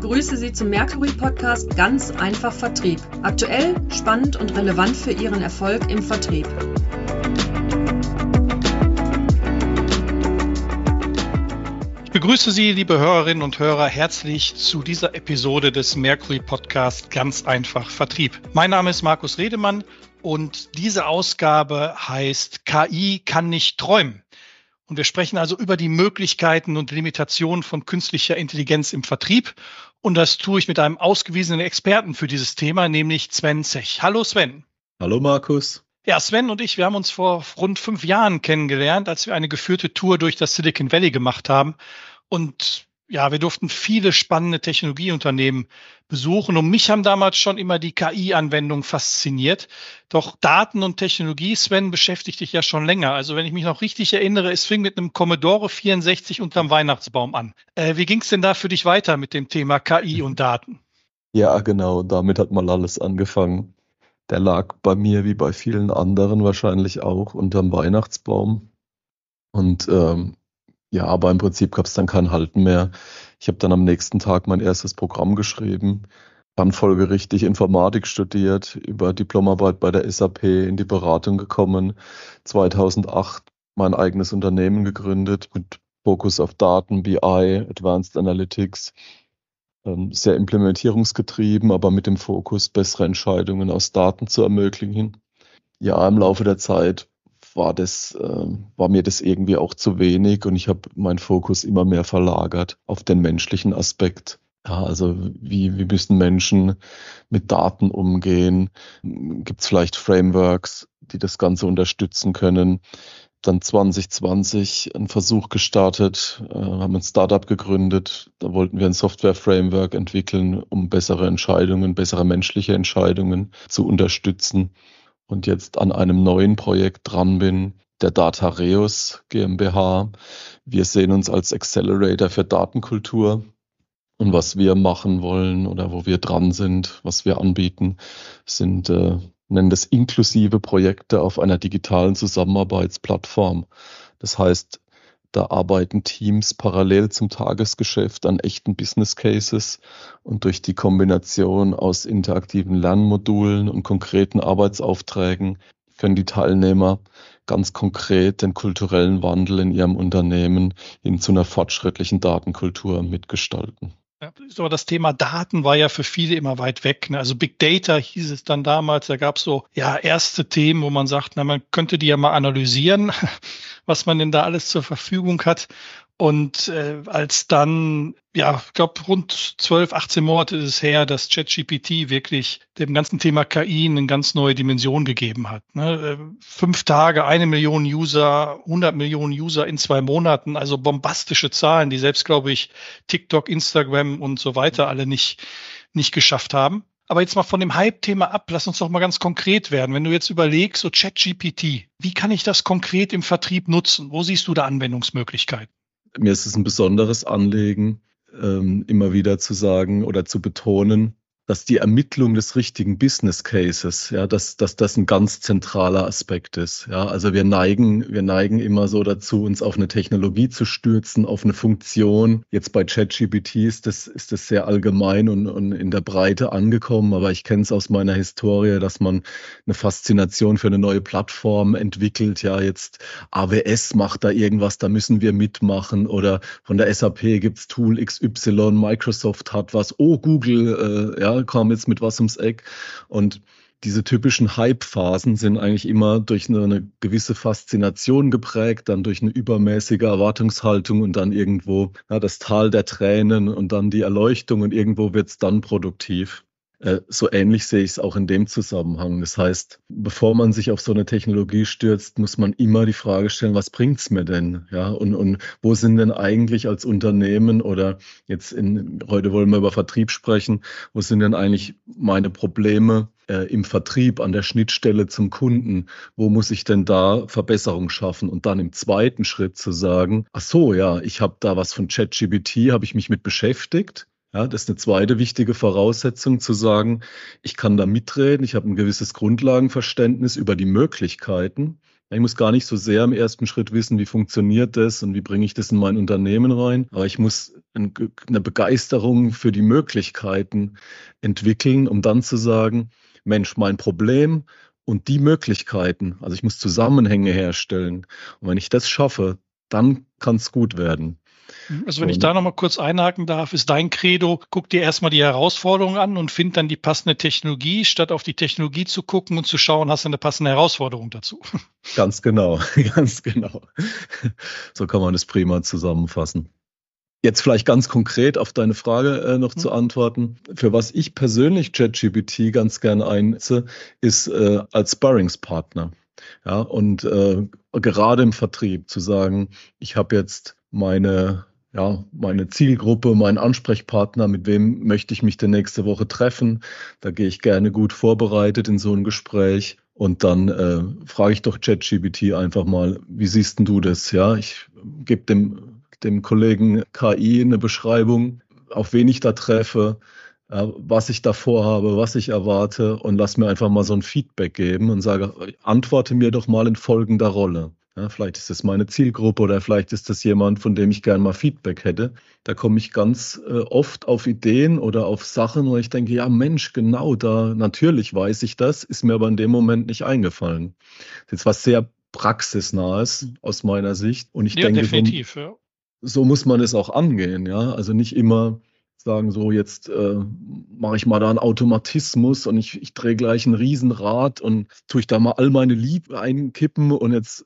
begrüße Sie zum Mercury Podcast Ganz einfach Vertrieb. Aktuell, spannend und relevant für Ihren Erfolg im Vertrieb. Ich begrüße Sie, liebe Hörerinnen und Hörer, herzlich zu dieser Episode des Mercury Podcast Ganz einfach Vertrieb. Mein Name ist Markus Redemann und diese Ausgabe heißt KI kann nicht träumen. Und wir sprechen also über die Möglichkeiten und Limitationen von künstlicher Intelligenz im Vertrieb. Und das tue ich mit einem ausgewiesenen Experten für dieses Thema, nämlich Sven Zech. Hallo Sven. Hallo Markus. Ja, Sven und ich, wir haben uns vor rund fünf Jahren kennengelernt, als wir eine geführte Tour durch das Silicon Valley gemacht haben. Und ja, wir durften viele spannende Technologieunternehmen besuchen und mich haben damals schon immer die KI-Anwendungen fasziniert. Doch Daten und Technologie, Sven, beschäftigt dich ja schon länger. Also wenn ich mich noch richtig erinnere, es fing mit einem Commodore 64 unterm Weihnachtsbaum an. Äh, wie ging es denn da für dich weiter mit dem Thema KI und Daten? Ja, genau, damit hat mal alles angefangen. Der lag bei mir wie bei vielen anderen wahrscheinlich auch unterm Weihnachtsbaum. Und ähm, ja, aber im Prinzip gab es dann kein Halten mehr. Ich habe dann am nächsten Tag mein erstes Programm geschrieben, dann folgerichtig Informatik studiert, über Diplomarbeit bei der SAP in die Beratung gekommen, 2008 mein eigenes Unternehmen gegründet mit Fokus auf Daten, BI, Advanced Analytics, ähm, sehr implementierungsgetrieben, aber mit dem Fokus, bessere Entscheidungen aus Daten zu ermöglichen. Ja, im Laufe der Zeit war das, äh, war mir das irgendwie auch zu wenig und ich habe meinen Fokus immer mehr verlagert auf den menschlichen Aspekt. Ja, also wie, wie müssen Menschen mit Daten umgehen? Gibt es vielleicht Frameworks, die das Ganze unterstützen können? Dann 2020 einen Versuch gestartet, äh, haben ein Startup gegründet. Da wollten wir ein Software-Framework entwickeln, um bessere Entscheidungen, bessere menschliche Entscheidungen zu unterstützen und jetzt an einem neuen Projekt dran bin, der Datareus GmbH. Wir sehen uns als Accelerator für Datenkultur. Und was wir machen wollen oder wo wir dran sind, was wir anbieten, sind, äh, nennen das inklusive Projekte auf einer digitalen Zusammenarbeitsplattform. Das heißt, da arbeiten Teams parallel zum Tagesgeschäft an echten Business Cases und durch die Kombination aus interaktiven Lernmodulen und konkreten Arbeitsaufträgen können die Teilnehmer ganz konkret den kulturellen Wandel in ihrem Unternehmen hin zu einer fortschrittlichen Datenkultur mitgestalten. Ja, aber das Thema Daten war ja für viele immer weit weg. Ne? Also Big Data hieß es dann damals. Da gab es so ja erste Themen, wo man sagt, na man könnte die ja mal analysieren, was man denn da alles zur Verfügung hat. Und äh, als dann, ja, ich glaube, rund 12, 18 Monate ist es her, dass ChatGPT wirklich dem ganzen Thema KI eine ganz neue Dimension gegeben hat. Ne? Äh, fünf Tage, eine Million User, 100 Millionen User in zwei Monaten, also bombastische Zahlen, die selbst, glaube ich, TikTok, Instagram und so weiter alle nicht, nicht geschafft haben. Aber jetzt mal von dem Hype-Thema ab, lass uns doch mal ganz konkret werden. Wenn du jetzt überlegst, so ChatGPT, wie kann ich das konkret im Vertrieb nutzen? Wo siehst du da Anwendungsmöglichkeiten? Mir ist es ein besonderes Anliegen, ähm, immer wieder zu sagen oder zu betonen, dass die Ermittlung des richtigen Business Cases, ja, dass, dass das ein ganz zentraler Aspekt ist. Ja, also wir neigen, wir neigen immer so dazu, uns auf eine Technologie zu stürzen, auf eine Funktion. Jetzt bei ChatGPT ist das, ist das sehr allgemein und, und in der Breite angekommen, aber ich kenne es aus meiner Historie, dass man eine Faszination für eine neue Plattform entwickelt. Ja, jetzt AWS macht da irgendwas, da müssen wir mitmachen oder von der SAP gibt's Tool XY, Microsoft hat was, oh Google, äh, ja, kam jetzt mit was ums Eck. Und diese typischen Hype-Phasen sind eigentlich immer durch eine, eine, gewisse Faszination geprägt, dann durch eine übermäßige Erwartungshaltung und dann irgendwo ja, das Tal der Tränen und dann die Erleuchtung und irgendwo wird es dann produktiv. Äh, so ähnlich sehe ich es auch in dem Zusammenhang. Das heißt, bevor man sich auf so eine Technologie stürzt, muss man immer die Frage stellen, was bringt es mir denn? Ja, und, und wo sind denn eigentlich als Unternehmen oder jetzt in, heute wollen wir über Vertrieb sprechen, wo sind denn eigentlich meine Probleme äh, im Vertrieb an der Schnittstelle zum Kunden? Wo muss ich denn da Verbesserung schaffen? Und dann im zweiten Schritt zu sagen, ach so, ja, ich habe da was von ChatGPT, habe ich mich mit beschäftigt ja, das ist eine zweite wichtige Voraussetzung zu sagen, ich kann da mitreden, ich habe ein gewisses Grundlagenverständnis über die Möglichkeiten. Ich muss gar nicht so sehr im ersten Schritt wissen, wie funktioniert das und wie bringe ich das in mein Unternehmen rein, aber ich muss eine Begeisterung für die Möglichkeiten entwickeln, um dann zu sagen, Mensch, mein Problem und die Möglichkeiten, also ich muss Zusammenhänge herstellen. Und wenn ich das schaffe, dann kann es gut werden. Also wenn ich da nochmal kurz einhaken darf, ist dein Credo, guck dir erstmal die Herausforderung an und find dann die passende Technologie, statt auf die Technologie zu gucken und zu schauen, hast du eine passende Herausforderung dazu. Ganz genau, ganz genau. So kann man es prima zusammenfassen. Jetzt vielleicht ganz konkret auf deine Frage äh, noch mhm. zu antworten. Für was ich persönlich ChatGPT ganz gern einsetze, ist äh, als Sparringspartner. Ja, und äh, gerade im Vertrieb zu sagen, ich habe jetzt meine, ja, meine Zielgruppe, meinen Ansprechpartner, mit wem möchte ich mich denn nächste Woche treffen. Da gehe ich gerne gut vorbereitet in so ein Gespräch. Und dann äh, frage ich doch ChatGPT einfach mal, wie siehst denn du das? Ja, ich gebe dem, dem Kollegen KI eine Beschreibung, auf wen ich da treffe, äh, was ich da vorhabe, was ich erwarte und lass mir einfach mal so ein Feedback geben und sage, antworte mir doch mal in folgender Rolle. Ja, vielleicht ist das meine Zielgruppe oder vielleicht ist das jemand, von dem ich gerne mal Feedback hätte. Da komme ich ganz äh, oft auf Ideen oder auf Sachen, wo ich denke, ja Mensch, genau da, natürlich weiß ich das, ist mir aber in dem Moment nicht eingefallen. Das ist jetzt was sehr praxisnahes aus meiner Sicht. Und ich ja, denke, definitiv, so, ja. so muss man es auch angehen. Ja, also nicht immer sagen, so jetzt äh, mache ich mal da einen Automatismus und ich, ich drehe gleich ein Riesenrad und tue ich da mal all meine Lied einkippen und jetzt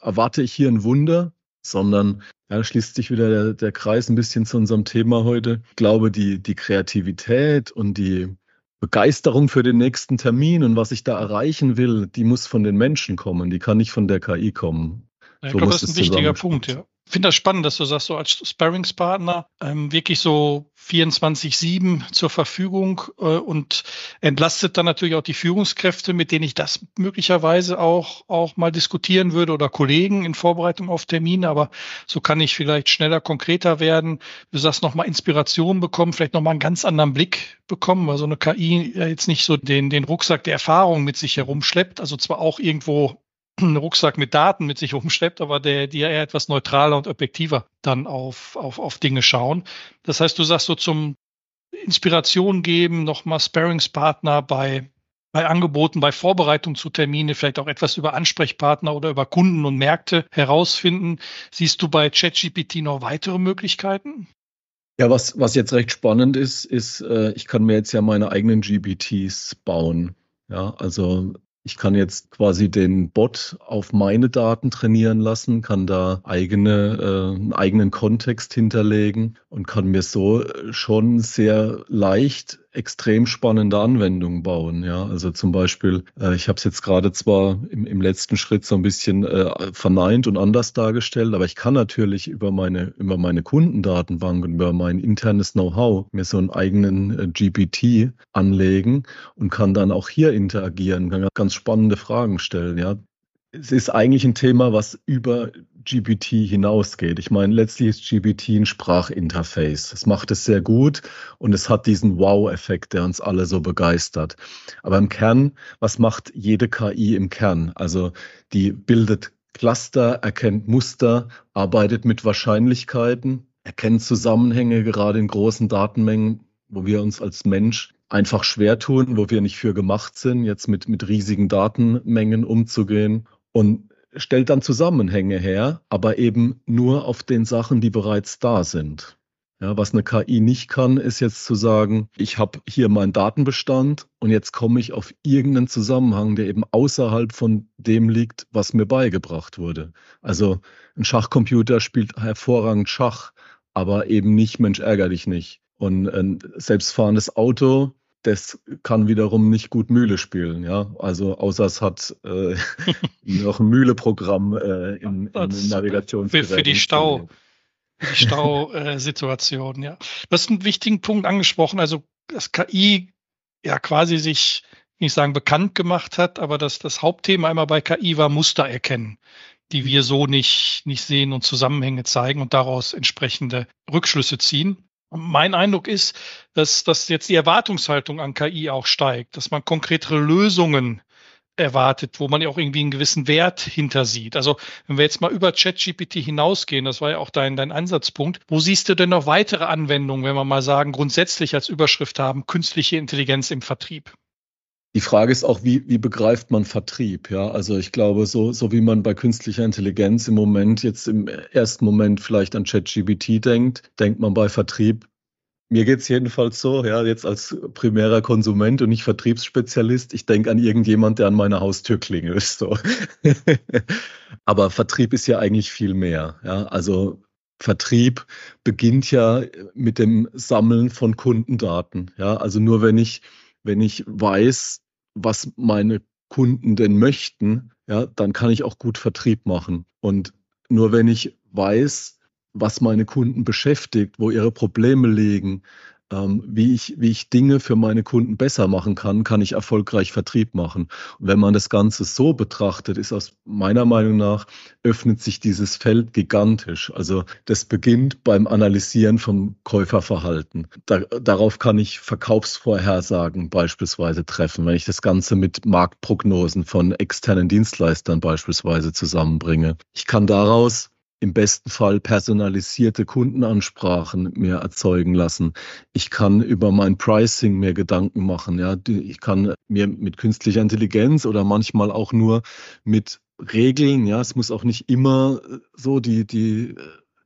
erwarte ich hier ein Wunder, sondern ja, schließt sich wieder der, der Kreis ein bisschen zu unserem Thema heute. Ich glaube, die, die Kreativität und die Begeisterung für den nächsten Termin und was ich da erreichen will, die muss von den Menschen kommen, die kann nicht von der KI kommen. Ich so glaube, das ist ein wichtiger Punkt, ja finde das spannend, dass du sagst, so als Sparringspartner ähm, wirklich so 24-7 zur Verfügung äh, und entlastet dann natürlich auch die Führungskräfte, mit denen ich das möglicherweise auch, auch mal diskutieren würde oder Kollegen in Vorbereitung auf Termine. Aber so kann ich vielleicht schneller, konkreter werden. Du sagst nochmal Inspiration bekommen, vielleicht nochmal einen ganz anderen Blick bekommen, weil so eine KI ja jetzt nicht so den, den Rucksack der Erfahrung mit sich herumschleppt. Also zwar auch irgendwo einen Rucksack mit Daten mit sich umschleppt, aber der, die ja eher etwas neutraler und objektiver dann auf, auf, auf Dinge schauen. Das heißt, du sagst so zum Inspiration geben, nochmal Sparingspartner bei, bei Angeboten, bei Vorbereitung zu Termine, vielleicht auch etwas über Ansprechpartner oder über Kunden und Märkte herausfinden. Siehst du bei ChatGPT noch weitere Möglichkeiten? Ja, was, was jetzt recht spannend ist, ist, äh, ich kann mir jetzt ja meine eigenen GPTs bauen. Ja, also ich kann jetzt quasi den Bot auf meine Daten trainieren lassen, kann da eigene, äh, einen eigenen Kontext hinterlegen und kann mir so schon sehr leicht extrem spannende Anwendungen bauen. Ja, also zum Beispiel, äh, ich habe es jetzt gerade zwar im, im, letzten Schritt so ein bisschen äh, verneint und anders dargestellt, aber ich kann natürlich über meine über meine Kundendatenbank und über mein internes Know-how mir so einen eigenen äh, GPT anlegen und kann dann auch hier interagieren, kann ganz spannende Fragen stellen. Ja, es ist eigentlich ein Thema, was über GPT hinausgeht. Ich meine, letztlich ist GPT ein Sprachinterface. Es macht es sehr gut und es hat diesen Wow-Effekt, der uns alle so begeistert. Aber im Kern, was macht jede KI im Kern? Also die bildet Cluster, erkennt Muster, arbeitet mit Wahrscheinlichkeiten, erkennt Zusammenhänge, gerade in großen Datenmengen, wo wir uns als Mensch einfach schwer tun, wo wir nicht für gemacht sind, jetzt mit, mit riesigen Datenmengen umzugehen und stellt dann Zusammenhänge her, aber eben nur auf den Sachen, die bereits da sind. Ja, was eine KI nicht kann, ist jetzt zu sagen, ich habe hier meinen Datenbestand und jetzt komme ich auf irgendeinen Zusammenhang, der eben außerhalb von dem liegt, was mir beigebracht wurde. Also ein Schachcomputer spielt hervorragend Schach, aber eben nicht Mensch ärger dich nicht. Und ein selbstfahrendes Auto das kann wiederum nicht gut Mühle spielen, ja. Also außer es hat äh, noch ein Mühleprogramm äh, in, in Navigationsgerät. Für, für die Stau, die Stausituation, ja. Du hast einen wichtigen Punkt angesprochen, also das KI ja quasi sich nicht sagen bekannt gemacht hat, aber dass das Hauptthema einmal bei KI war Muster erkennen, die wir so nicht, nicht sehen und Zusammenhänge zeigen und daraus entsprechende Rückschlüsse ziehen. Mein Eindruck ist, dass, dass jetzt die Erwartungshaltung an KI auch steigt, dass man konkretere Lösungen erwartet, wo man ja auch irgendwie einen gewissen Wert hintersieht. Also wenn wir jetzt mal über ChatGPT hinausgehen, das war ja auch dein, dein Ansatzpunkt, wo siehst du denn noch weitere Anwendungen, wenn wir mal sagen, grundsätzlich als Überschrift haben, künstliche Intelligenz im Vertrieb? Die Frage ist auch, wie, wie begreift man Vertrieb? Ja, also ich glaube, so, so wie man bei künstlicher Intelligenz im Moment jetzt im ersten Moment vielleicht an ChatGPT denkt, denkt man bei Vertrieb mir geht's jedenfalls so, ja, jetzt als primärer Konsument und nicht Vertriebsspezialist, ich denke an irgendjemand, der an meiner Haustür klingelt. So. Aber Vertrieb ist ja eigentlich viel mehr. Ja. Also Vertrieb beginnt ja mit dem Sammeln von Kundendaten. Ja. Also nur wenn ich, wenn ich weiß, was meine Kunden denn möchten, ja, dann kann ich auch gut Vertrieb machen. Und nur wenn ich weiß, was meine Kunden beschäftigt, wo ihre Probleme liegen, ähm, wie, ich, wie ich Dinge für meine Kunden besser machen kann, kann ich erfolgreich Vertrieb machen. Und wenn man das Ganze so betrachtet, ist aus meiner Meinung nach, öffnet sich dieses Feld gigantisch. Also das beginnt beim Analysieren vom Käuferverhalten. Da, darauf kann ich Verkaufsvorhersagen beispielsweise treffen, wenn ich das Ganze mit Marktprognosen von externen Dienstleistern beispielsweise zusammenbringe. Ich kann daraus im besten Fall personalisierte Kundenansprachen mehr erzeugen lassen. Ich kann über mein Pricing mehr Gedanken machen. Ja, ich kann mir mit künstlicher Intelligenz oder manchmal auch nur mit Regeln. Ja, es muss auch nicht immer so die die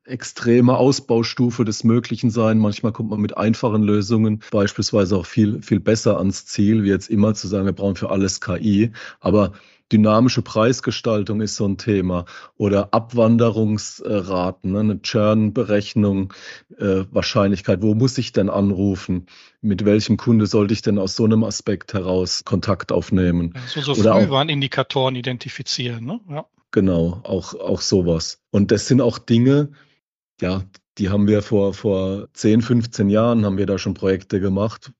extreme Ausbaustufe des Möglichen sein. Manchmal kommt man mit einfachen Lösungen beispielsweise auch viel, viel besser ans Ziel, wie jetzt immer zu sagen, wir brauchen für alles KI. Aber dynamische Preisgestaltung ist so ein Thema oder Abwanderungsraten, ne, eine Churn-Berechnung, äh, Wahrscheinlichkeit, wo muss ich denn anrufen? Mit welchem Kunde sollte ich denn aus so einem Aspekt heraus Kontakt aufnehmen? So, so oder Frühwarnindikatoren identifizieren, ne? Ja. Genau, auch, auch sowas. Und das sind auch Dinge, ja, die haben wir vor, vor 10, 15 Jahren haben wir da schon Projekte gemacht,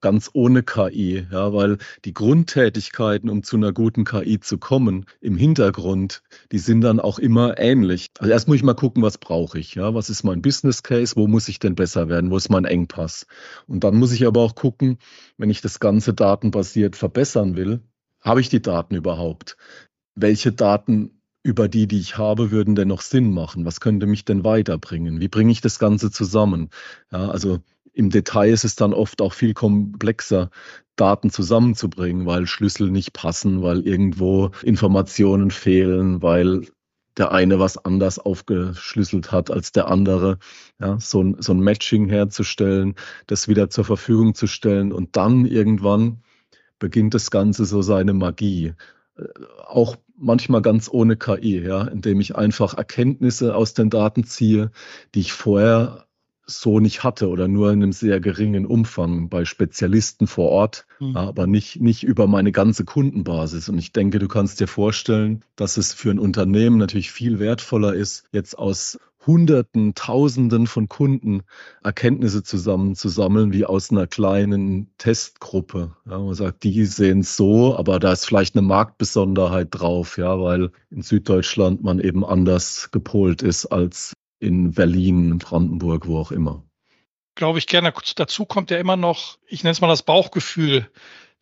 ganz ohne KI, ja, weil die Grundtätigkeiten, um zu einer guten KI zu kommen, im Hintergrund, die sind dann auch immer ähnlich. Also erst muss ich mal gucken, was brauche ich, ja, was ist mein Business Case, wo muss ich denn besser werden, wo ist mein Engpass? Und dann muss ich aber auch gucken, wenn ich das Ganze datenbasiert verbessern will, habe ich die Daten überhaupt? Welche Daten über die, die ich habe, würden denn noch Sinn machen? Was könnte mich denn weiterbringen? Wie bringe ich das Ganze zusammen? Ja, also im Detail ist es dann oft auch viel komplexer, Daten zusammenzubringen, weil Schlüssel nicht passen, weil irgendwo Informationen fehlen, weil der eine was anders aufgeschlüsselt hat als der andere. Ja, so, ein, so ein Matching herzustellen, das wieder zur Verfügung zu stellen und dann irgendwann beginnt das Ganze so seine Magie. Äh, auch manchmal ganz ohne KI, ja, indem ich einfach Erkenntnisse aus den Daten ziehe, die ich vorher so nicht hatte oder nur in einem sehr geringen Umfang bei Spezialisten vor Ort, mhm. aber nicht, nicht über meine ganze Kundenbasis. Und ich denke, du kannst dir vorstellen, dass es für ein Unternehmen natürlich viel wertvoller ist, jetzt aus Hunderten, Tausenden von Kunden Erkenntnisse zusammenzusammeln, wie aus einer kleinen Testgruppe. Ja, man sagt, die sehen es so, aber da ist vielleicht eine Marktbesonderheit drauf, ja, weil in Süddeutschland man eben anders gepolt ist als in Berlin, Brandenburg, wo auch immer. Glaube ich gerne. Dazu kommt ja immer noch, ich nenne es mal das Bauchgefühl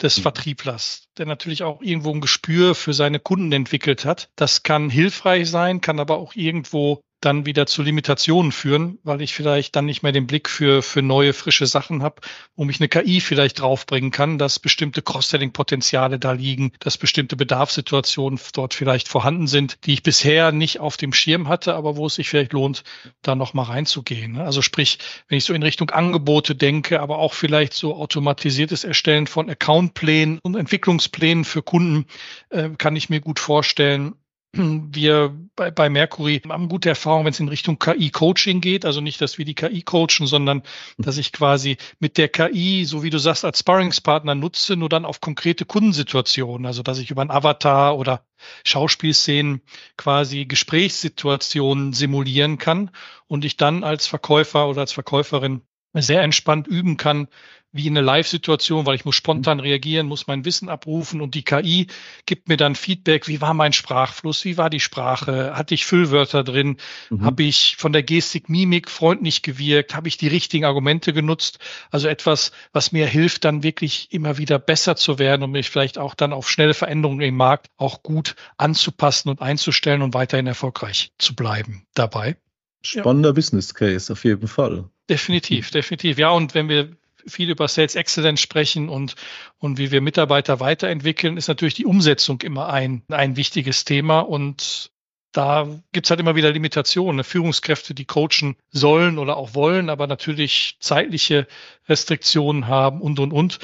des mhm. Vertrieblers, der natürlich auch irgendwo ein Gespür für seine Kunden entwickelt hat. Das kann hilfreich sein, kann aber auch irgendwo dann wieder zu Limitationen führen, weil ich vielleicht dann nicht mehr den Blick für, für neue, frische Sachen habe, wo mich eine KI vielleicht draufbringen kann, dass bestimmte Cross-Selling-Potenziale da liegen, dass bestimmte Bedarfssituationen dort vielleicht vorhanden sind, die ich bisher nicht auf dem Schirm hatte, aber wo es sich vielleicht lohnt, da nochmal reinzugehen. Ne? Also sprich, wenn ich so in Richtung Angebote denke, aber auch vielleicht so automatisiertes Erstellen von Accountplänen und Entwicklungsplänen für Kunden, äh, kann ich mir gut vorstellen, wir bei, bei Mercury haben gute Erfahrungen, wenn es in Richtung KI-Coaching geht. Also nicht, dass wir die KI coachen, sondern dass ich quasi mit der KI, so wie du sagst, als Sparringspartner nutze, nur dann auf konkrete Kundensituationen. Also dass ich über ein Avatar oder Schauspielszenen quasi Gesprächssituationen simulieren kann und ich dann als Verkäufer oder als Verkäuferin sehr entspannt üben kann, wie in eine Live-Situation, weil ich muss spontan reagieren, muss mein Wissen abrufen und die KI gibt mir dann Feedback, wie war mein Sprachfluss, wie war die Sprache, hatte ich Füllwörter drin, mhm. habe ich von der Gestik, Mimik freundlich gewirkt, habe ich die richtigen Argumente genutzt, also etwas, was mir hilft, dann wirklich immer wieder besser zu werden und mich vielleicht auch dann auf schnelle Veränderungen im Markt auch gut anzupassen und einzustellen und weiterhin erfolgreich zu bleiben dabei. Spannender ja. Business Case, auf jeden Fall. Definitiv, definitiv. Ja, und wenn wir viel über Sales Excellence sprechen und, und wie wir Mitarbeiter weiterentwickeln, ist natürlich die Umsetzung immer ein, ein wichtiges Thema. Und da gibt's halt immer wieder Limitationen. Führungskräfte, die coachen sollen oder auch wollen, aber natürlich zeitliche Restriktionen haben und, und, und.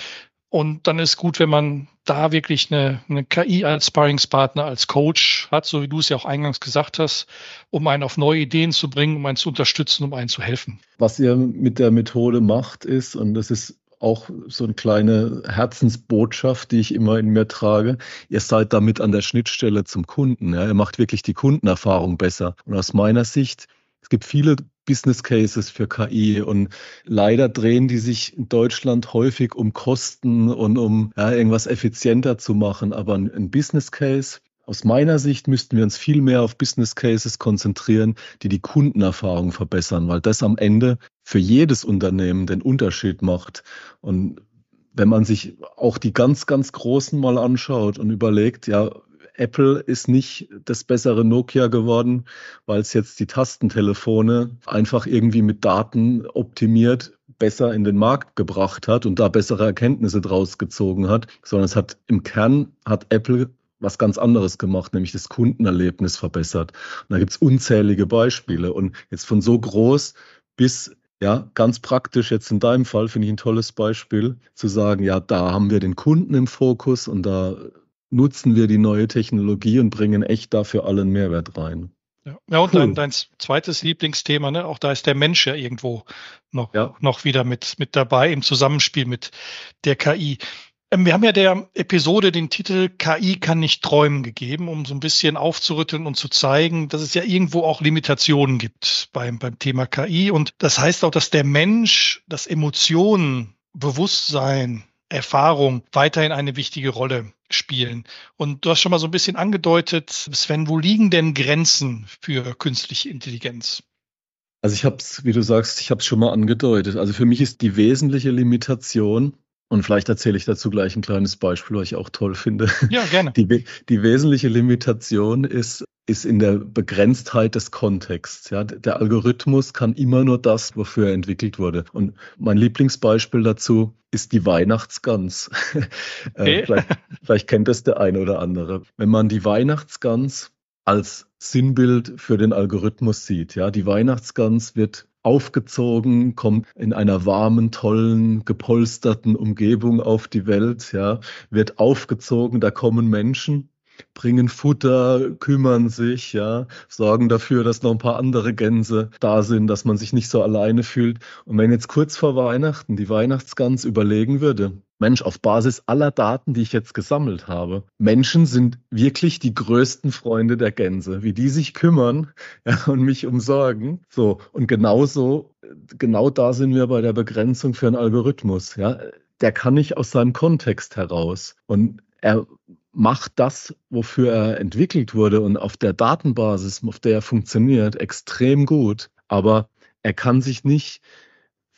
Und dann ist gut, wenn man da wirklich eine, eine KI als Sparringspartner, als Coach hat, so wie du es ja auch eingangs gesagt hast, um einen auf neue Ideen zu bringen, um einen zu unterstützen, um einen zu helfen. Was ihr mit der Methode macht, ist, und das ist auch so eine kleine Herzensbotschaft, die ich immer in mir trage. Ihr seid damit an der Schnittstelle zum Kunden. Ja? Ihr macht wirklich die Kundenerfahrung besser. Und aus meiner Sicht, es gibt viele Business Cases für KI und leider drehen die sich in Deutschland häufig um Kosten und um ja, irgendwas effizienter zu machen. Aber ein, ein Business Case, aus meiner Sicht müssten wir uns viel mehr auf Business Cases konzentrieren, die die Kundenerfahrung verbessern, weil das am Ende für jedes Unternehmen den Unterschied macht. Und wenn man sich auch die ganz, ganz Großen mal anschaut und überlegt, ja, Apple ist nicht das bessere Nokia geworden, weil es jetzt die Tastentelefone einfach irgendwie mit Daten optimiert besser in den Markt gebracht hat und da bessere Erkenntnisse draus gezogen hat, sondern es hat im Kern hat Apple was ganz anderes gemacht, nämlich das Kundenerlebnis verbessert. Und da gibt es unzählige Beispiele. Und jetzt von so groß bis ja, ganz praktisch jetzt in deinem Fall finde ich ein tolles Beispiel zu sagen, ja, da haben wir den Kunden im Fokus und da nutzen wir die neue Technologie und bringen echt dafür allen Mehrwert rein. Ja, ja und cool. dein, dein zweites Lieblingsthema, ne? auch da ist der Mensch ja irgendwo noch, ja. noch wieder mit, mit dabei im Zusammenspiel mit der KI. Ähm, wir haben ja der Episode den Titel KI kann nicht träumen gegeben, um so ein bisschen aufzurütteln und zu zeigen, dass es ja irgendwo auch Limitationen gibt beim, beim Thema KI. Und das heißt auch, dass der Mensch, das Emotionen, Bewusstsein, Erfahrung weiterhin eine wichtige Rolle spielen. Und du hast schon mal so ein bisschen angedeutet, Sven, wo liegen denn Grenzen für künstliche Intelligenz? Also ich habe es, wie du sagst, ich habe es schon mal angedeutet. Also für mich ist die wesentliche Limitation, und vielleicht erzähle ich dazu gleich ein kleines Beispiel, was ich auch toll finde. Ja, gerne. Die, die wesentliche Limitation ist, ist in der Begrenztheit des Kontexts. Ja, der Algorithmus kann immer nur das, wofür er entwickelt wurde. Und mein Lieblingsbeispiel dazu ist die Weihnachtsgans. Äh, vielleicht, vielleicht kennt das der eine oder andere. Wenn man die Weihnachtsgans als Sinnbild für den Algorithmus sieht, ja, die Weihnachtsgans wird aufgezogen, kommt in einer warmen, tollen, gepolsterten Umgebung auf die Welt, ja, wird aufgezogen, da kommen Menschen, bringen Futter, kümmern sich, ja, sorgen dafür, dass noch ein paar andere Gänse da sind, dass man sich nicht so alleine fühlt. Und wenn jetzt kurz vor Weihnachten die Weihnachtsgans überlegen würde, Mensch, auf Basis aller Daten, die ich jetzt gesammelt habe, Menschen sind wirklich die größten Freunde der Gänse, wie die sich kümmern ja, und mich umsorgen. So, und genauso, genau da sind wir bei der Begrenzung für einen Algorithmus. Ja. Der kann nicht aus seinem Kontext heraus. Und er macht das, wofür er entwickelt wurde und auf der Datenbasis, auf der er funktioniert, extrem gut. Aber er kann sich nicht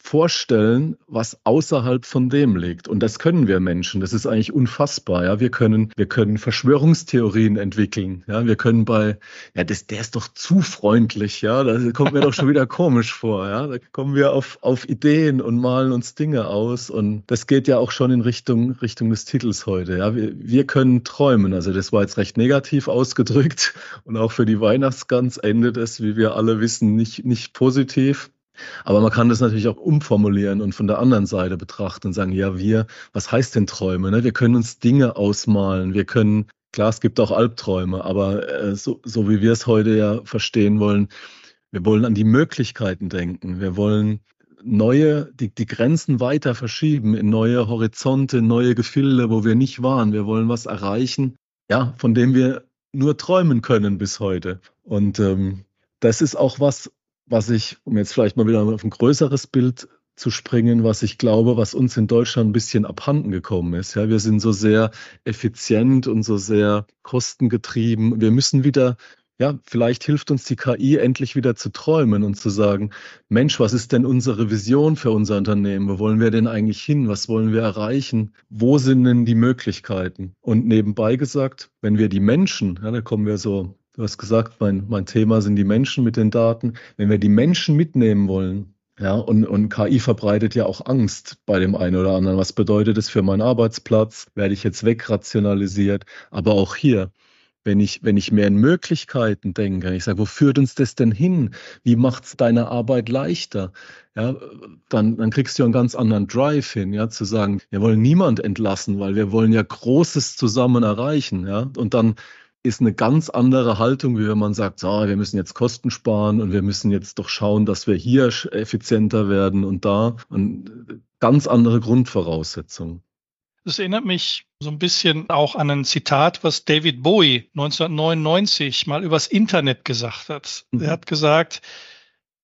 vorstellen, was außerhalb von dem liegt. Und das können wir Menschen. Das ist eigentlich unfassbar. Ja, wir können, wir können Verschwörungstheorien entwickeln. Ja, wir können bei, ja, das, der ist doch zu freundlich. Ja, das kommt mir doch schon wieder komisch vor. Ja, da kommen wir auf, auf Ideen und malen uns Dinge aus. Und das geht ja auch schon in Richtung, Richtung des Titels heute. Ja, wir, wir können träumen. Also das war jetzt recht negativ ausgedrückt. Und auch für die Weihnachtsgans endet es, wie wir alle wissen, nicht, nicht positiv. Aber man kann das natürlich auch umformulieren und von der anderen Seite betrachten und sagen, ja, wir, was heißt denn Träume? Ne? Wir können uns Dinge ausmalen, wir können, klar, es gibt auch Albträume, aber äh, so, so wie wir es heute ja verstehen wollen, wir wollen an die Möglichkeiten denken, wir wollen neue, die, die Grenzen weiter verschieben in neue Horizonte, neue Gefilde, wo wir nicht waren. Wir wollen was erreichen, ja, von dem wir nur träumen können bis heute. Und ähm, das ist auch was, was ich, um jetzt vielleicht mal wieder auf ein größeres Bild zu springen, was ich glaube, was uns in Deutschland ein bisschen abhanden gekommen ist. Ja, wir sind so sehr effizient und so sehr kostengetrieben. Wir müssen wieder ja, vielleicht hilft uns die KI endlich wieder zu träumen und zu sagen, Mensch, was ist denn unsere Vision für unser Unternehmen? Wo wollen wir denn eigentlich hin? Was wollen wir erreichen? Wo sind denn die Möglichkeiten? Und nebenbei gesagt, wenn wir die Menschen, ja, da kommen wir so, du hast gesagt, mein, mein Thema sind die Menschen mit den Daten. Wenn wir die Menschen mitnehmen wollen, ja, und, und KI verbreitet ja auch Angst bei dem einen oder anderen. Was bedeutet es für meinen Arbeitsplatz? Werde ich jetzt wegrationalisiert? Aber auch hier, wenn ich, wenn ich mehr in Möglichkeiten denke, ich sage, wo führt uns das denn hin? Wie macht es deine Arbeit leichter? Ja, dann, dann kriegst du einen ganz anderen Drive hin, ja, zu sagen, wir wollen niemand entlassen, weil wir wollen ja Großes zusammen erreichen, ja. Und dann ist eine ganz andere Haltung, wie wenn man sagt, so, wir müssen jetzt Kosten sparen und wir müssen jetzt doch schauen, dass wir hier effizienter werden und da. Und ganz andere Grundvoraussetzungen. Das erinnert mich so ein bisschen auch an ein Zitat, was David Bowie 1999 mal übers Internet gesagt hat. Mhm. Er hat gesagt,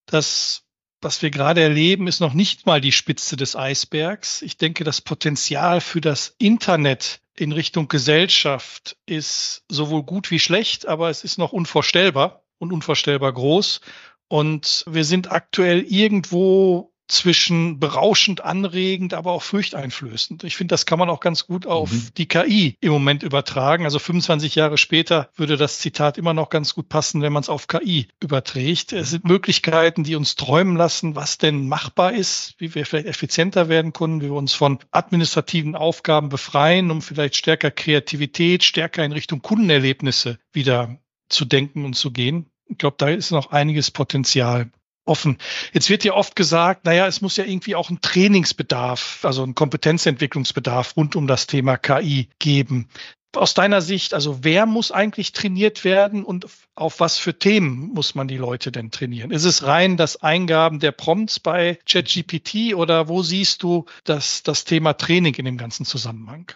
dass was wir gerade erleben, ist noch nicht mal die Spitze des Eisbergs. Ich denke, das Potenzial für das Internet in Richtung Gesellschaft ist sowohl gut wie schlecht, aber es ist noch unvorstellbar und unvorstellbar groß. Und wir sind aktuell irgendwo zwischen berauschend anregend, aber auch furchteinflößend. Ich finde, das kann man auch ganz gut auf mhm. die KI im Moment übertragen. Also 25 Jahre später würde das Zitat immer noch ganz gut passen, wenn man es auf KI überträgt. Es sind Möglichkeiten, die uns träumen lassen, was denn machbar ist, wie wir vielleicht effizienter werden können, wie wir uns von administrativen Aufgaben befreien, um vielleicht stärker Kreativität, stärker in Richtung Kundenerlebnisse wieder zu denken und zu gehen. Ich glaube, da ist noch einiges Potenzial offen. Jetzt wird ja oft gesagt, naja, es muss ja irgendwie auch einen Trainingsbedarf, also einen Kompetenzentwicklungsbedarf rund um das Thema KI geben. Aus deiner Sicht, also wer muss eigentlich trainiert werden und auf was für Themen muss man die Leute denn trainieren? Ist es rein das Eingaben der Prompts bei ChatGPT oder wo siehst du das, das Thema Training in dem ganzen Zusammenhang?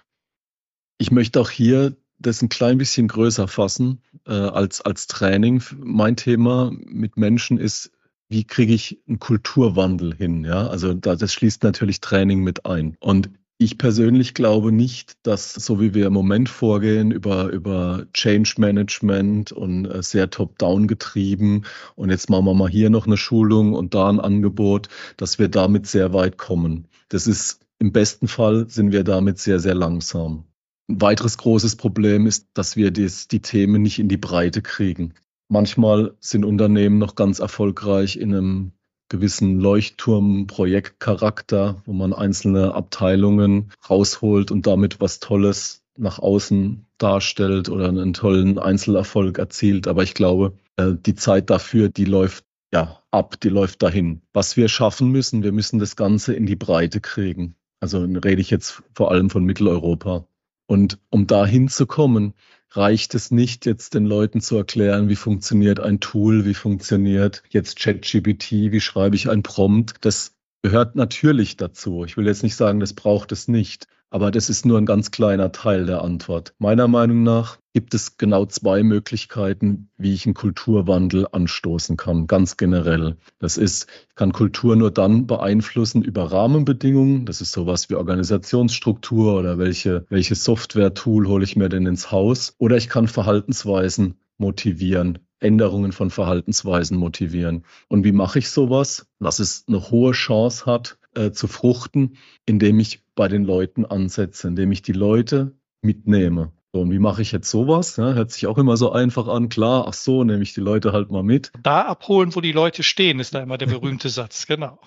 Ich möchte auch hier das ein klein bisschen größer fassen äh, als, als Training. Mein Thema mit Menschen ist wie kriege ich einen Kulturwandel hin? Ja, also das schließt natürlich Training mit ein. Und ich persönlich glaube nicht, dass so wie wir im Moment vorgehen über, über Change Management und äh, sehr top-down getrieben und jetzt machen wir mal hier noch eine Schulung und da ein Angebot, dass wir damit sehr weit kommen. Das ist im besten Fall sind wir damit sehr, sehr langsam. Ein weiteres großes Problem ist, dass wir dies, die Themen nicht in die Breite kriegen. Manchmal sind Unternehmen noch ganz erfolgreich in einem gewissen Leuchtturm-Projektcharakter, wo man einzelne Abteilungen rausholt und damit was Tolles nach außen darstellt oder einen tollen Einzelerfolg erzielt. Aber ich glaube, äh, die Zeit dafür, die läuft ja ab, die läuft dahin. Was wir schaffen müssen, wir müssen das Ganze in die Breite kriegen. Also rede ich jetzt vor allem von Mitteleuropa. Und um da hinzukommen, reicht es nicht, jetzt den Leuten zu erklären, wie funktioniert ein Tool, wie funktioniert jetzt ChatGPT, wie schreibe ich ein Prompt. Das gehört natürlich dazu. Ich will jetzt nicht sagen, das braucht es nicht. Aber das ist nur ein ganz kleiner Teil der Antwort. Meiner Meinung nach gibt es genau zwei Möglichkeiten, wie ich einen Kulturwandel anstoßen kann, ganz generell. Das ist, ich kann Kultur nur dann beeinflussen über Rahmenbedingungen. Das ist sowas wie Organisationsstruktur oder welche, welche Software-Tool hole ich mir denn ins Haus. Oder ich kann Verhaltensweisen motivieren, Änderungen von Verhaltensweisen motivieren. Und wie mache ich sowas, dass es eine hohe Chance hat, äh, zu fruchten, indem ich bei den Leuten ansetze, indem ich die Leute mitnehme. So, und wie mache ich jetzt sowas? Ja, hört sich auch immer so einfach an. Klar, ach so, nehme ich die Leute halt mal mit. Da abholen, wo die Leute stehen, ist da immer der berühmte Satz, genau.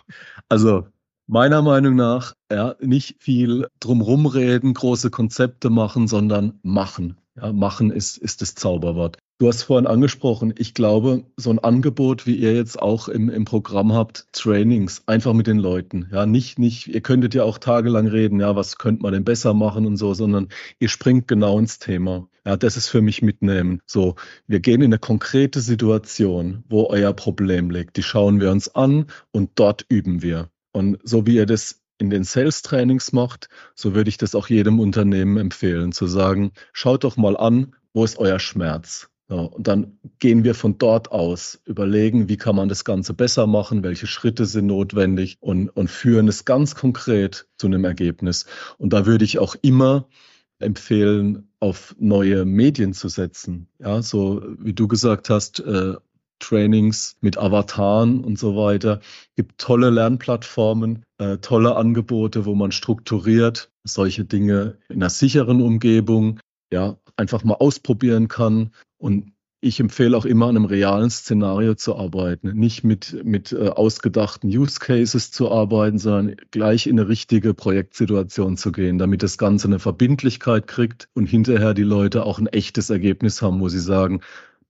Also meiner Meinung nach, ja, nicht viel drumrum reden, große Konzepte machen, sondern machen. Ja, machen ist, ist das Zauberwort. Du hast vorhin angesprochen, ich glaube, so ein Angebot, wie ihr jetzt auch im, im Programm habt, Trainings, einfach mit den Leuten. Ja, nicht, nicht, ihr könntet ja auch tagelang reden, ja, was könnte man denn besser machen und so, sondern ihr springt genau ins Thema. Ja, das ist für mich mitnehmen. So, wir gehen in eine konkrete Situation, wo euer Problem liegt. Die schauen wir uns an und dort üben wir. Und so wie ihr das in den Sales-Trainings macht, so würde ich das auch jedem Unternehmen empfehlen, zu sagen, schaut doch mal an, wo ist euer Schmerz? Ja, und dann gehen wir von dort aus, überlegen, wie kann man das Ganze besser machen, welche Schritte sind notwendig und, und führen es ganz konkret zu einem Ergebnis. Und da würde ich auch immer empfehlen, auf neue Medien zu setzen. Ja, so wie du gesagt hast, äh, Trainings mit Avataren und so weiter. Gibt tolle Lernplattformen, äh, tolle Angebote, wo man strukturiert solche Dinge in einer sicheren Umgebung ja einfach mal ausprobieren kann und ich empfehle auch immer an einem realen Szenario zu arbeiten, nicht mit, mit äh, ausgedachten Use Cases zu arbeiten, sondern gleich in eine richtige Projektsituation zu gehen, damit das Ganze eine Verbindlichkeit kriegt und hinterher die Leute auch ein echtes Ergebnis haben, wo sie sagen,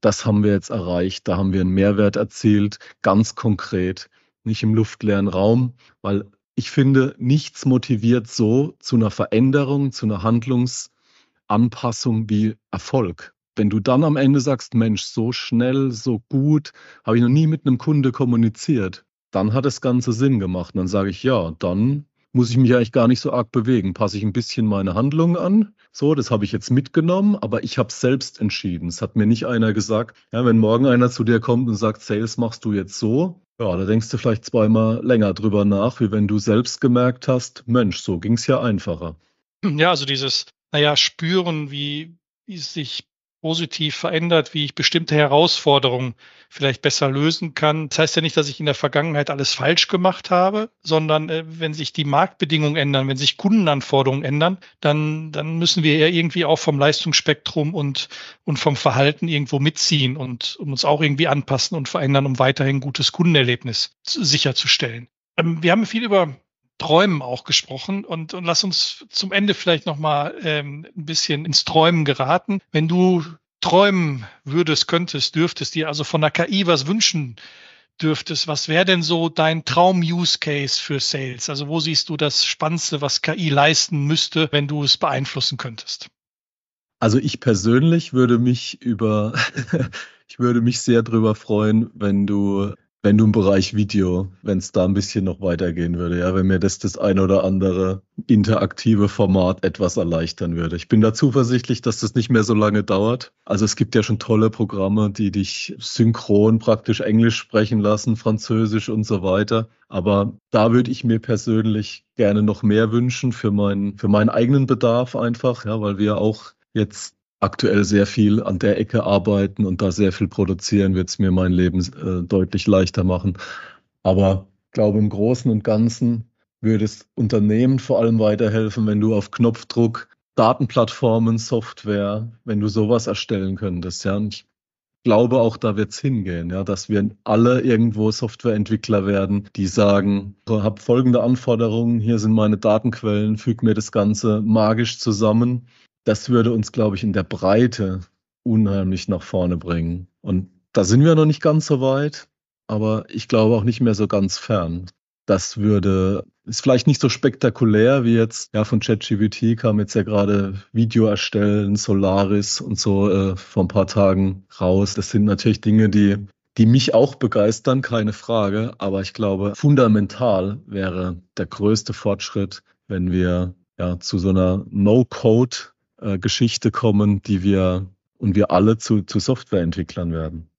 das haben wir jetzt erreicht, da haben wir einen Mehrwert erzielt, ganz konkret, nicht im luftleeren Raum, weil ich finde, nichts motiviert so zu einer Veränderung, zu einer Handlungsanpassung wie Erfolg wenn du dann am Ende sagst, Mensch, so schnell, so gut, habe ich noch nie mit einem Kunde kommuniziert, dann hat das Ganze Sinn gemacht. Und dann sage ich, ja, dann muss ich mich eigentlich gar nicht so arg bewegen. Passe ich ein bisschen meine Handlungen an. So, das habe ich jetzt mitgenommen, aber ich habe selbst entschieden. Es hat mir nicht einer gesagt, ja, wenn morgen einer zu dir kommt und sagt, Sales machst du jetzt so, ja, da denkst du vielleicht zweimal länger drüber nach, wie wenn du selbst gemerkt hast, Mensch, so ging es ja einfacher. Ja, also dieses, naja, spüren, wie, sich positiv verändert, wie ich bestimmte Herausforderungen vielleicht besser lösen kann. Das heißt ja nicht, dass ich in der Vergangenheit alles falsch gemacht habe, sondern äh, wenn sich die Marktbedingungen ändern, wenn sich Kundenanforderungen ändern, dann, dann müssen wir ja irgendwie auch vom Leistungsspektrum und, und vom Verhalten irgendwo mitziehen und, und uns auch irgendwie anpassen und verändern, um weiterhin gutes Kundenerlebnis sicherzustellen. Ähm, wir haben viel über Träumen auch gesprochen und, und lass uns zum Ende vielleicht nochmal ähm, ein bisschen ins Träumen geraten. Wenn du träumen würdest, könntest, dürftest dir also von der KI was wünschen dürftest, was wäre denn so dein Traum-Use-Case für Sales? Also wo siehst du das Spannendste, was KI leisten müsste, wenn du es beeinflussen könntest? Also ich persönlich würde mich über, ich würde mich sehr drüber freuen, wenn du wenn du im Bereich Video, wenn es da ein bisschen noch weitergehen würde, ja, wenn mir das das ein oder andere interaktive Format etwas erleichtern würde. Ich bin da zuversichtlich, dass das nicht mehr so lange dauert. Also es gibt ja schon tolle Programme, die dich synchron praktisch Englisch sprechen lassen, Französisch und so weiter. Aber da würde ich mir persönlich gerne noch mehr wünschen für meinen, für meinen eigenen Bedarf einfach, ja, weil wir auch jetzt aktuell sehr viel an der Ecke arbeiten und da sehr viel produzieren, wird es mir mein Leben äh, deutlich leichter machen. Aber ich glaube, im Großen und Ganzen würde es Unternehmen vor allem weiterhelfen, wenn du auf Knopfdruck Datenplattformen, Software, wenn du sowas erstellen könntest. Ja, und ich glaube auch, da wird es hingehen, ja, dass wir alle irgendwo Softwareentwickler werden, die sagen, habe folgende Anforderungen, hier sind meine Datenquellen, füge mir das Ganze magisch zusammen das würde uns, glaube ich, in der Breite unheimlich nach vorne bringen. Und da sind wir noch nicht ganz so weit, aber ich glaube auch nicht mehr so ganz fern. Das würde, ist vielleicht nicht so spektakulär wie jetzt, ja, von ChatGPT kam jetzt ja gerade Video erstellen, Solaris und so äh, vor ein paar Tagen raus. Das sind natürlich Dinge, die, die mich auch begeistern, keine Frage. Aber ich glaube, fundamental wäre der größte Fortschritt, wenn wir ja zu so einer No-Code äh, Geschichte kommen, die wir und wir alle zu, zu Softwareentwicklern werden.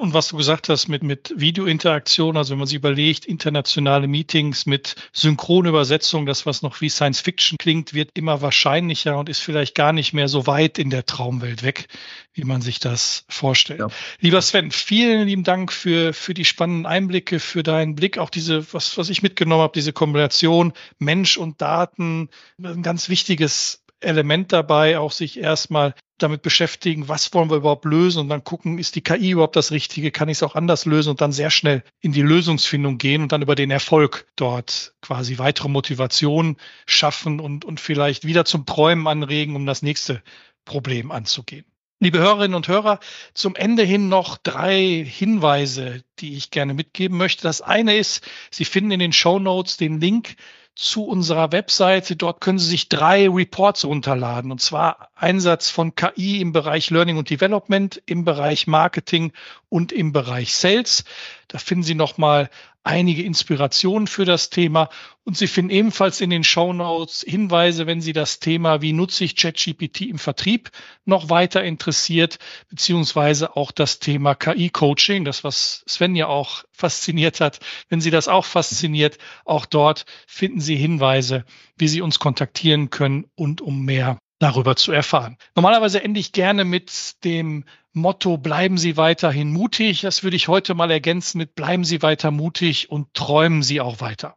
Und was du gesagt hast mit, mit Videointeraktion, also wenn man sich überlegt, internationale Meetings mit Synchronübersetzung, das was noch wie Science Fiction klingt, wird immer wahrscheinlicher und ist vielleicht gar nicht mehr so weit in der Traumwelt weg, wie man sich das vorstellt. Ja. Lieber Sven, vielen lieben Dank für, für die spannenden Einblicke, für deinen Blick, auch diese, was, was ich mitgenommen habe, diese Kombination Mensch und Daten, ein ganz wichtiges Element dabei, auch sich erstmal damit beschäftigen, was wollen wir überhaupt lösen und dann gucken, ist die KI überhaupt das Richtige, kann ich es auch anders lösen und dann sehr schnell in die Lösungsfindung gehen und dann über den Erfolg dort quasi weitere Motivation schaffen und, und vielleicht wieder zum Träumen anregen, um das nächste Problem anzugehen. Liebe Hörerinnen und Hörer, zum Ende hin noch drei Hinweise, die ich gerne mitgeben möchte. Das eine ist, Sie finden in den Show Notes den Link zu unserer Webseite. Dort können Sie sich drei Reports runterladen. Und zwar Einsatz von KI im Bereich Learning und Development, im Bereich Marketing und im Bereich Sales. Da finden Sie nochmal einige Inspirationen für das Thema. Und Sie finden ebenfalls in den Show Notes Hinweise, wenn Sie das Thema, wie nutze ich ChatGPT im Vertrieb, noch weiter interessiert, beziehungsweise auch das Thema KI-Coaching, das was Sven ja auch fasziniert hat. Wenn Sie das auch fasziniert, auch dort finden Sie Hinweise, wie Sie uns kontaktieren können und um mehr darüber zu erfahren. Normalerweise ende ich gerne mit dem Motto, bleiben Sie weiterhin mutig. Das würde ich heute mal ergänzen mit bleiben Sie weiter mutig und träumen Sie auch weiter.